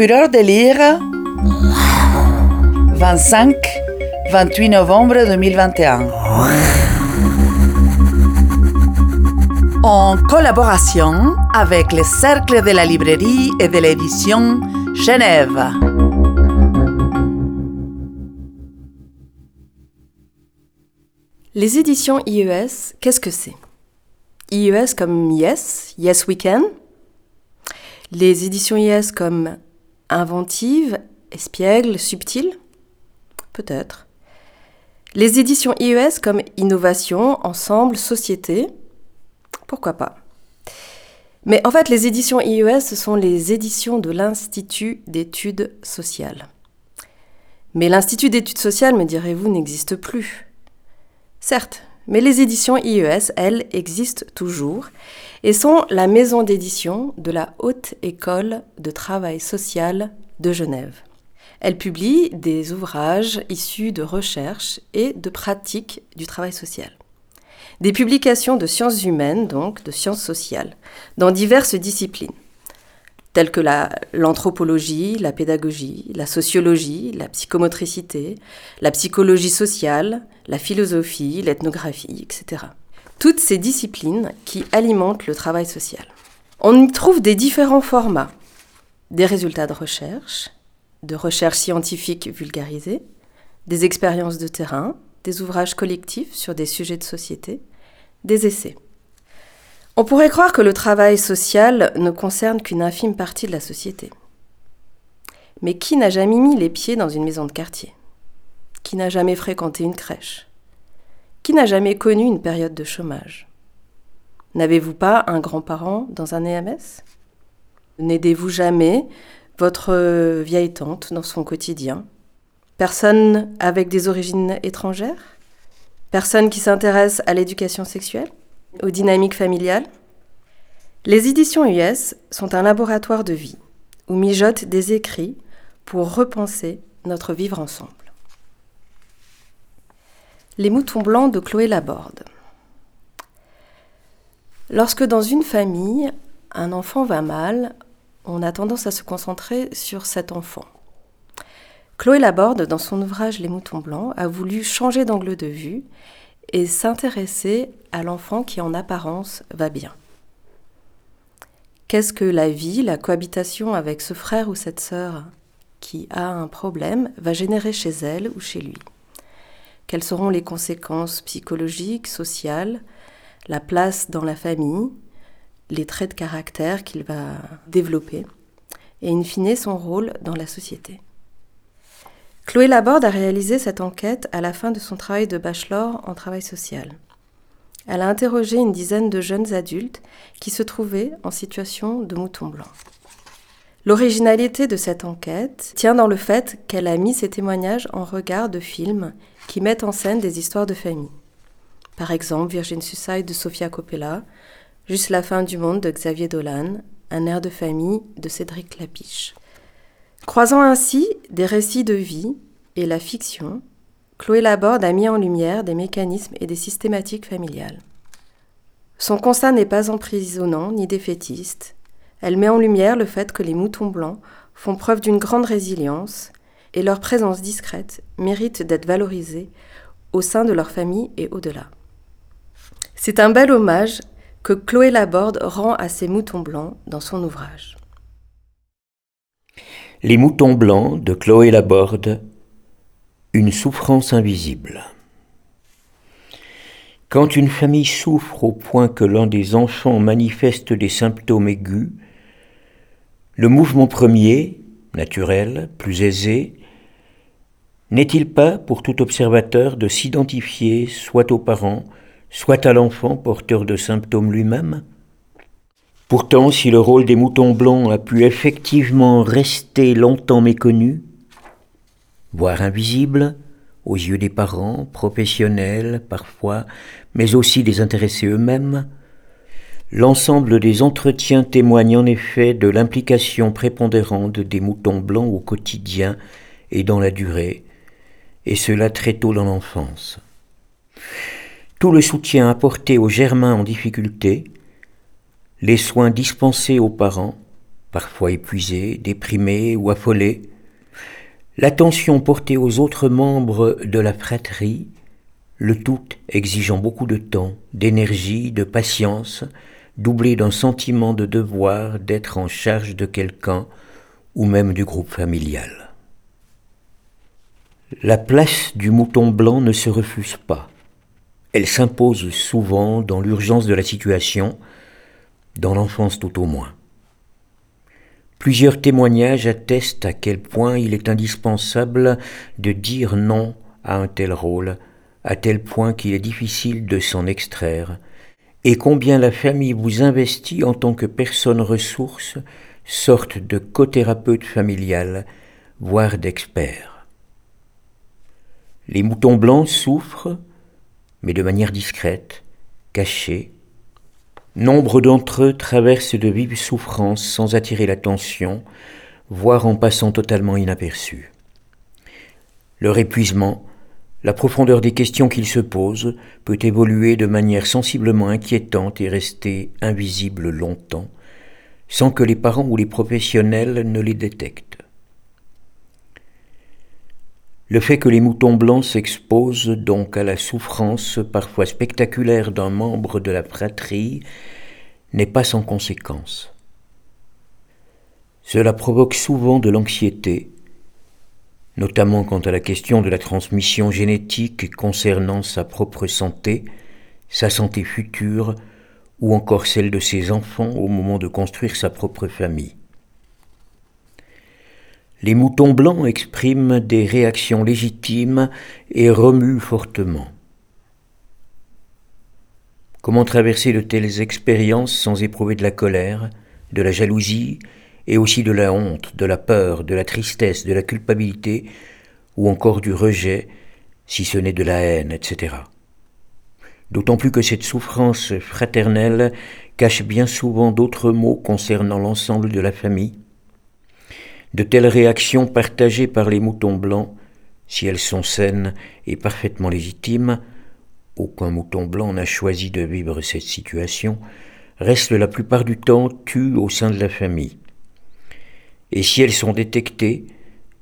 Fureur de lire 25-28 novembre 2021. En collaboration avec le Cercle de la librairie et de l'édition Genève. Les éditions IES, qu'est-ce que c'est? IES comme Yes, Yes We Can? Les éditions IES comme Inventive, Espiègle, Subtil Peut-être. Les éditions IES comme Innovation, Ensemble, Société Pourquoi pas Mais en fait, les éditions IES, ce sont les éditions de l'Institut d'études sociales. Mais l'Institut d'études sociales, me direz-vous, n'existe plus. Certes, mais les éditions IES, elles, existent toujours et sont la maison d'édition de la Haute École de Travail Social de Genève. Elles publient des ouvrages issus de recherches et de pratiques du travail social. Des publications de sciences humaines, donc de sciences sociales, dans diverses disciplines telles que l'anthropologie, la, pédagogie, la sociologie, la psychomotricité, la psychologie sociale, la philosophie, l'ethnographie, etc. Toutes ces disciplines qui alimentent le travail social. On y trouve des différents formats, des résultats de recherche, de recherche scientifique vulgarisée, des expériences de terrain, des ouvrages collectifs sur des sujets de société, des essais. On pourrait croire que le travail social ne concerne qu'une infime partie de la société. Mais qui n'a jamais mis les pieds dans une maison de quartier? Qui n'a jamais fréquenté une crèche? Qui n'a jamais connu une période de chômage? N'avez-vous pas un grand-parent dans un EMS N'aidez-vous jamais votre vieille tante dans son quotidien? Personne avec des origines étrangères? Personne qui s'intéresse à l'éducation sexuelle? Aux dynamiques familiales? Les éditions US sont un laboratoire de vie où mijotent des écrits pour repenser notre vivre ensemble. Les moutons blancs de Chloé Laborde. Lorsque dans une famille, un enfant va mal, on a tendance à se concentrer sur cet enfant. Chloé Laborde, dans son ouvrage Les moutons blancs, a voulu changer d'angle de vue et s'intéresser à l'enfant qui en apparence va bien. Qu'est-ce que la vie, la cohabitation avec ce frère ou cette sœur qui a un problème va générer chez elle ou chez lui? Quelles seront les conséquences psychologiques, sociales, la place dans la famille, les traits de caractère qu'il va développer et in fine son rôle dans la société? Chloé Laborde a réalisé cette enquête à la fin de son travail de bachelor en travail social. Elle a interrogé une dizaine de jeunes adultes qui se trouvaient en situation de mouton blanc. L'originalité de cette enquête tient dans le fait qu'elle a mis ses témoignages en regard de films qui mettent en scène des histoires de famille. Par exemple, Virgin Suicide de Sofia Coppola, Juste la fin du monde de Xavier Dolan, Un air de famille de Cédric Lapiche. Croisant ainsi des récits de vie et la fiction, Chloé Laborde a mis en lumière des mécanismes et des systématiques familiales. Son constat n'est pas emprisonnant ni défaitiste. Elle met en lumière le fait que les moutons blancs font preuve d'une grande résilience et leur présence discrète mérite d'être valorisée au sein de leur famille et au-delà. C'est un bel hommage que Chloé Laborde rend à ces moutons blancs dans son ouvrage. Les moutons blancs de Chloé Laborde, une souffrance invisible. Quand une famille souffre au point que l'un des enfants manifeste des symptômes aigus, le mouvement premier, naturel, plus aisé, n'est-il pas pour tout observateur de s'identifier soit aux parents, soit à l'enfant porteur de symptômes lui-même? Pourtant, si le rôle des moutons blancs a pu effectivement rester longtemps méconnu, voire invisible, aux yeux des parents, professionnels parfois, mais aussi des intéressés eux-mêmes, l'ensemble des entretiens témoigne en effet de l'implication prépondérante des moutons blancs au quotidien et dans la durée, et cela très tôt dans l'enfance. Tout le soutien apporté aux germains en difficulté, les soins dispensés aux parents, parfois épuisés, déprimés ou affolés. L'attention portée aux autres membres de la fratrie, le tout exigeant beaucoup de temps, d'énergie, de patience, doublé d'un sentiment de devoir d'être en charge de quelqu'un ou même du groupe familial. La place du mouton blanc ne se refuse pas. Elle s'impose souvent dans l'urgence de la situation, dans l'enfance tout au moins. Plusieurs témoignages attestent à quel point il est indispensable de dire non à un tel rôle, à tel point qu'il est difficile de s'en extraire, et combien la famille vous investit en tant que personne ressource, sorte de cothérapeute familial, voire d'expert. Les moutons blancs souffrent, mais de manière discrète, cachée. Nombre d'entre eux traversent de vives souffrances sans attirer l'attention, voire en passant totalement inaperçus. Leur épuisement la profondeur des questions qu'il se pose peut évoluer de manière sensiblement inquiétante et rester invisible longtemps, sans que les parents ou les professionnels ne les détectent. Le fait que les moutons blancs s'exposent donc à la souffrance parfois spectaculaire d'un membre de la fratrie n'est pas sans conséquence. Cela provoque souvent de l'anxiété, notamment quant à la question de la transmission génétique concernant sa propre santé, sa santé future ou encore celle de ses enfants au moment de construire sa propre famille. Les moutons blancs expriment des réactions légitimes et remuent fortement. Comment traverser de telles expériences sans éprouver de la colère, de la jalousie, et aussi de la honte, de la peur, de la tristesse, de la culpabilité, ou encore du rejet, si ce n'est de la haine, etc. D'autant plus que cette souffrance fraternelle cache bien souvent d'autres mots concernant l'ensemble de la famille. De telles réactions partagées par les moutons blancs, si elles sont saines et parfaitement légitimes, aucun mouton blanc n'a choisi de vivre cette situation, restent la plupart du temps tues au sein de la famille et si elles sont détectées,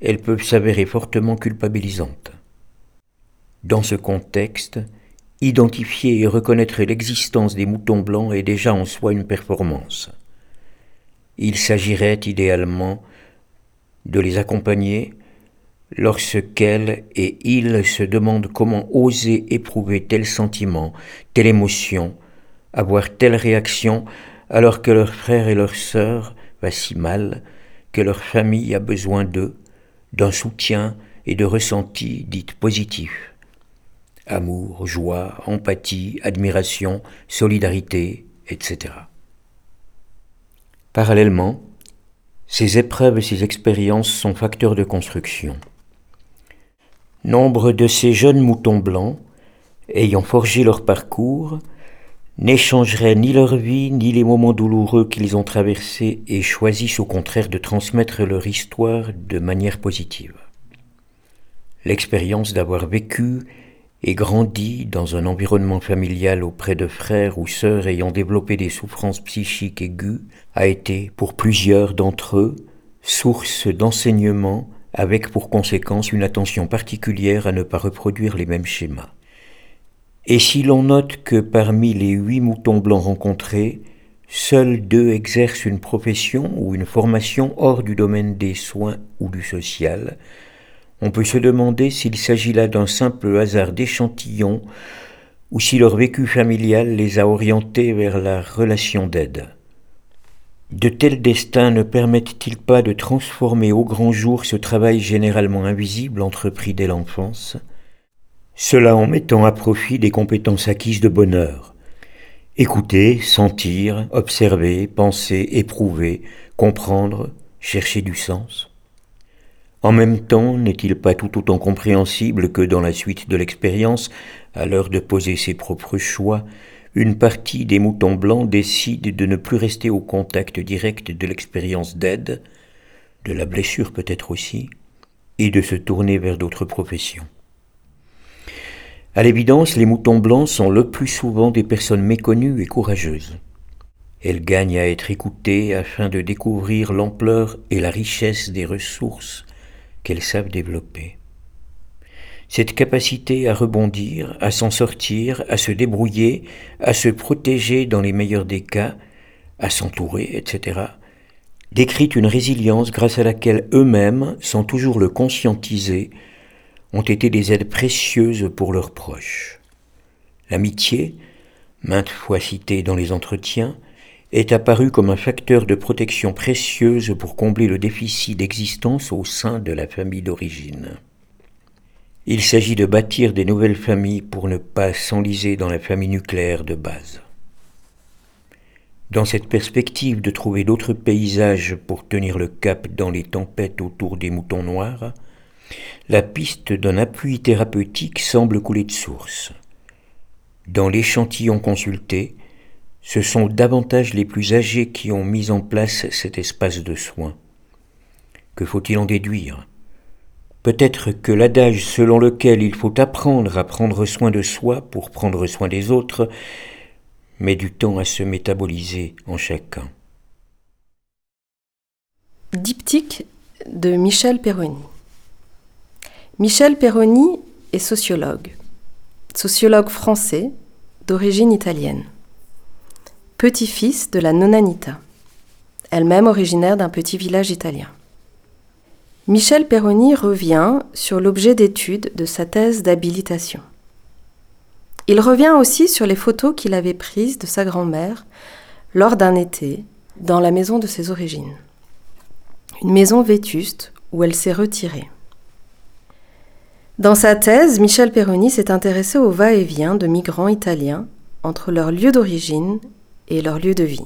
elles peuvent s'avérer fortement culpabilisantes. Dans ce contexte, identifier et reconnaître l'existence des moutons blancs est déjà en soi une performance. Il s'agirait idéalement de les accompagner lorsqu'elles et ils se demandent comment oser éprouver tel sentiment, telle émotion, avoir telle réaction alors que leurs frères et leurs sœurs va si mal, que leur famille a besoin d'eux, d'un soutien et de ressentis dits positifs. Amour, joie, empathie, admiration, solidarité, etc. Parallèlement, ces épreuves et ces expériences sont facteurs de construction. Nombre de ces jeunes moutons blancs, ayant forgé leur parcours, n'échangeraient ni leur vie ni les moments douloureux qu'ils ont traversés et choisissent au contraire de transmettre leur histoire de manière positive. L'expérience d'avoir vécu et grandi dans un environnement familial auprès de frères ou sœurs ayant développé des souffrances psychiques aiguës a été, pour plusieurs d'entre eux, source d'enseignement avec pour conséquence une attention particulière à ne pas reproduire les mêmes schémas. Et si l'on note que parmi les huit moutons blancs rencontrés, seuls deux exercent une profession ou une formation hors du domaine des soins ou du social, on peut se demander s'il s'agit là d'un simple hasard d'échantillon ou si leur vécu familial les a orientés vers la relation d'aide. De tels destins ne permettent-ils pas de transformer au grand jour ce travail généralement invisible entrepris dès l'enfance? Cela en mettant à profit des compétences acquises de bonheur. Écouter, sentir, observer, penser, éprouver, comprendre, chercher du sens. En même temps, n'est-il pas tout autant compréhensible que dans la suite de l'expérience, à l'heure de poser ses propres choix, une partie des moutons blancs décide de ne plus rester au contact direct de l'expérience d'aide, de la blessure peut-être aussi, et de se tourner vers d'autres professions? À l'évidence, les moutons blancs sont le plus souvent des personnes méconnues et courageuses. Elle gagne à être écoutée afin de découvrir l'ampleur et la richesse des ressources qu'elles savent développer. Cette capacité à rebondir, à s'en sortir, à se débrouiller, à se protéger dans les meilleurs des cas, à s'entourer, etc., décrit une résilience grâce à laquelle eux-mêmes, sans toujours le conscientiser, ont été des aides précieuses pour leurs proches. L'amitié, maintes fois citée dans les entretiens, est apparue comme un facteur de protection précieuse pour combler le déficit d'existence au sein de la famille d'origine. Il s'agit de bâtir des nouvelles familles pour ne pas s'enliser dans la famille nucléaire de base. Dans cette perspective de trouver d'autres paysages pour tenir le cap dans les tempêtes autour des moutons noirs, la piste d'un appui thérapeutique semble couler de source. Dans l'échantillon consulté, ce sont davantage les plus âgés qui ont mis en place cet espace de soins. Que faut-il en déduire? Peut-être que l'adage selon lequel il faut apprendre à prendre soin de soi pour prendre soin des autres met du temps à se métaboliser en chacun. Diptyque de Michel Perroni. Michel Perroni est sociologue, sociologue français d'origine italienne, petit-fils de la Nonanita, elle-même originaire d'un petit village italien. Michel Perroni revient sur l'objet d'étude de sa thèse d'habilitation. Il revient aussi sur les photos qu'il avait prises de sa grand-mère lors d'un été dans la maison de ses origines. Une maison vétuste où elle s'est retirée. Dans sa thèse, Michel Perroni s'est intéressé au va-et-vient de migrants italiens entre leur lieu d'origine et leur lieu de vie.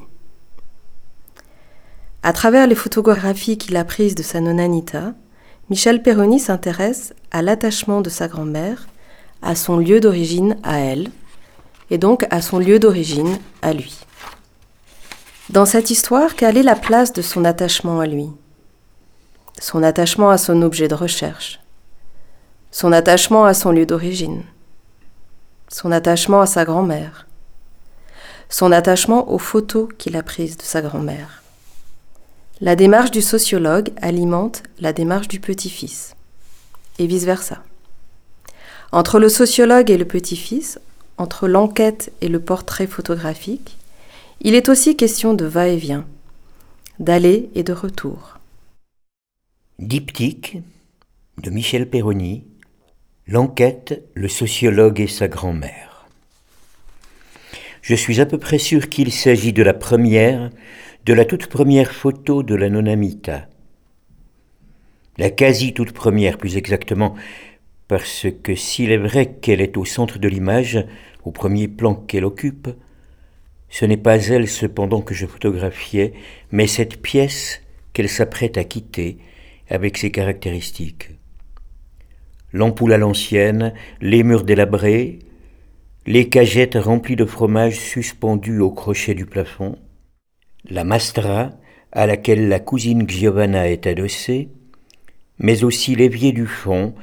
À travers les photographies qu'il a prises de sa nonanita, Michel Perroni s'intéresse à l'attachement de sa grand-mère à son lieu d'origine à elle, et donc à son lieu d'origine à lui. Dans cette histoire, quelle est la place de son attachement à lui? Son attachement à son objet de recherche? Son attachement à son lieu d'origine? Son attachement à sa grand-mère? Son attachement aux photos qu'il a prises de sa grand-mère la démarche du sociologue alimente la démarche du petit-fils, et vice-versa. Entre le sociologue et le petit-fils, entre l'enquête et le portrait photographique, il est aussi question de va-et-vient, d'aller et de retour. Diptyque de Michel Perroni, L'enquête, le sociologue et sa grand-mère. Je suis à peu près sûr qu'il s'agit de la première de la toute première photo de la Nonamita. La quasi toute première, plus exactement, parce que s'il est vrai qu'elle est au centre de l'image, au premier plan qu'elle occupe, ce n'est pas elle cependant que je photographiais, mais cette pièce qu'elle s'apprête à quitter avec ses caractéristiques. L'ampoule à l'ancienne, les murs délabrés, les cagettes remplies de fromage suspendues au crochet du plafond, la mastra à laquelle la cousine Giovanna est adossée, mais aussi l'évier du fond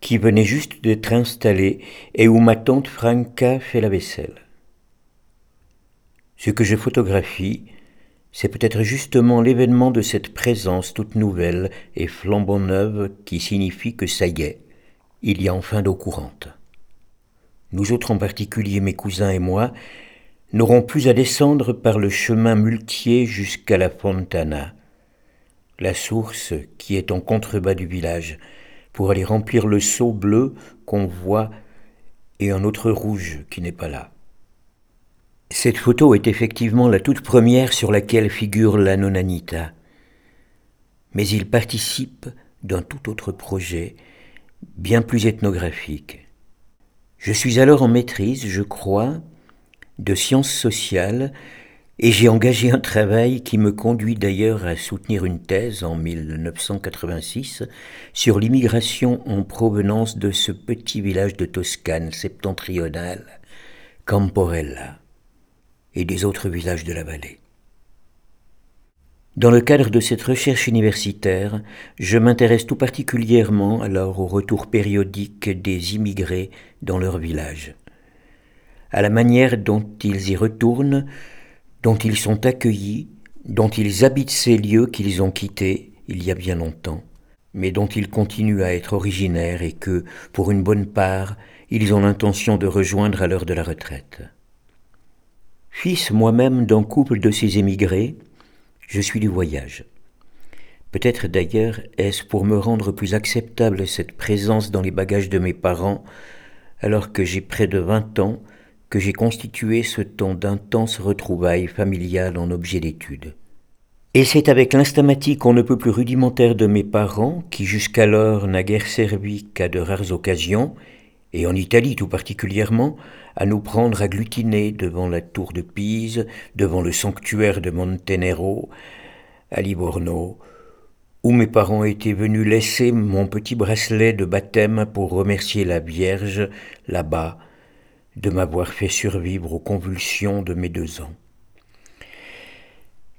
qui venait juste d'être installé et où ma tante Franca fait la vaisselle. Ce que je photographie, c'est peut-être justement l'événement de cette présence toute nouvelle et flambant neuve qui signifie que ça y est, il y a enfin d'eau courante. Nous autres en particulier, mes cousins et moi, n'auront plus à descendre par le chemin muletier jusqu'à la Fontana, la source qui est en contrebas du village, pour aller remplir le seau bleu qu'on voit et un autre rouge qui n'est pas là. Cette photo est effectivement la toute première sur laquelle figure la Nonanita, mais il participe d'un tout autre projet, bien plus ethnographique. Je suis alors en maîtrise, je crois, de sciences sociales et j'ai engagé un travail qui me conduit d'ailleurs à soutenir une thèse en 1986 sur l'immigration en provenance de ce petit village de Toscane septentrionale, Camporella, et des autres villages de la vallée. Dans le cadre de cette recherche universitaire, je m'intéresse tout particulièrement alors au retour périodique des immigrés dans leur village à la manière dont ils y retournent, dont ils sont accueillis, dont ils habitent ces lieux qu'ils ont quittés il y a bien longtemps, mais dont ils continuent à être originaires et que, pour une bonne part, ils ont l'intention de rejoindre à l'heure de la retraite. Fils moi-même d'un couple de ces émigrés, je suis du voyage. Peut-être d'ailleurs est-ce pour me rendre plus acceptable cette présence dans les bagages de mes parents, alors que j'ai près de vingt ans, que j'ai constitué ce temps d'intenses retrouvailles familiales en objet d'étude. Et c'est avec l'instamatique on ne peut plus rudimentaire de mes parents, qui jusqu'alors n'a guère servi qu'à de rares occasions, et en Italie tout particulièrement, à nous prendre agglutinés devant la tour de Pise, devant le sanctuaire de Montenero, à Livorno, où mes parents étaient venus laisser mon petit bracelet de baptême pour remercier la Vierge, là-bas, de m'avoir fait survivre aux convulsions de mes deux ans.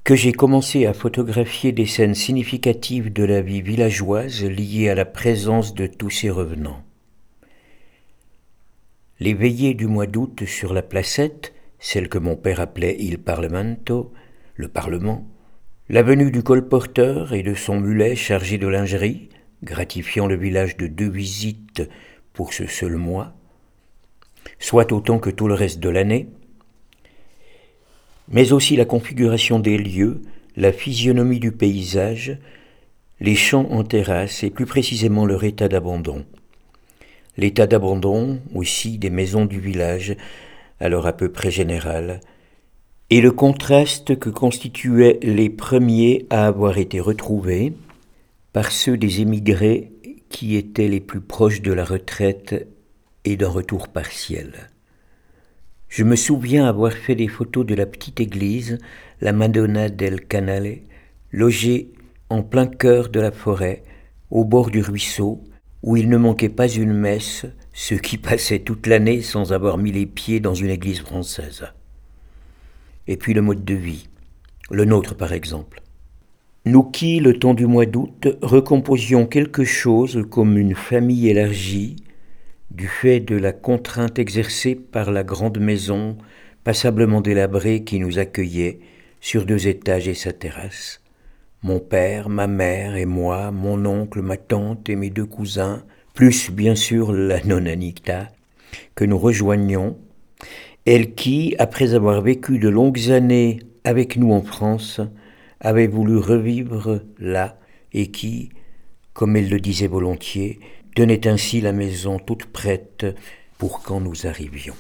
Que j'ai commencé à photographier des scènes significatives de la vie villageoise liées à la présence de tous ces revenants. Les veillées du mois d'août sur la placette, celle que mon père appelait il Parlamento, le Parlement, la venue du colporteur et de son mulet chargé de lingerie, gratifiant le village de deux visites pour ce seul mois, soit autant que tout le reste de l'année, mais aussi la configuration des lieux, la physionomie du paysage, les champs en terrasse et plus précisément leur état d'abandon. L'état d'abandon aussi des maisons du village, alors à peu près général, et le contraste que constituaient les premiers à avoir été retrouvés par ceux des émigrés qui étaient les plus proches de la retraite et d'un retour partiel. Je me souviens avoir fait des photos de la petite église, la Madonna del Canale, logée en plein cœur de la forêt, au bord du ruisseau, où il ne manquait pas une messe, ce qui passait toute l'année sans avoir mis les pieds dans une église française. Et puis le mode de vie, le nôtre par exemple. Nous qui, le temps du mois d'août, recomposions quelque chose comme une famille élargie, du fait de la contrainte exercée par la grande maison passablement délabrée qui nous accueillait sur deux étages et sa terrasse. Mon père, ma mère et moi, mon oncle, ma tante et mes deux cousins, plus bien sûr la nonanita, que nous rejoignions, elle qui, après avoir vécu de longues années avec nous en France, avait voulu revivre là et qui, comme elle le disait volontiers, tenait ainsi la maison toute prête pour quand nous arrivions.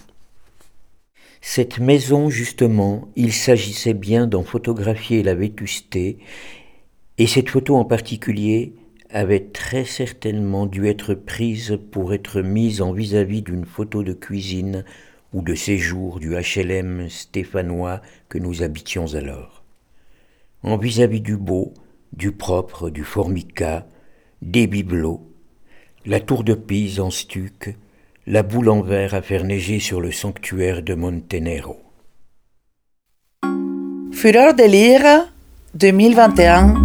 Cette maison, justement, il s'agissait bien d'en photographier la vétusté, et cette photo en particulier avait très certainement dû être prise pour être mise en vis-à-vis d'une photo de cuisine ou de séjour du HLM stéphanois que nous habitions alors. En vis-à-vis du beau, du propre, du formica, des bibelots, la tour de Pise en stuc, la boule en verre à faire neiger sur le sanctuaire de Montenero. Fureur de lire 2021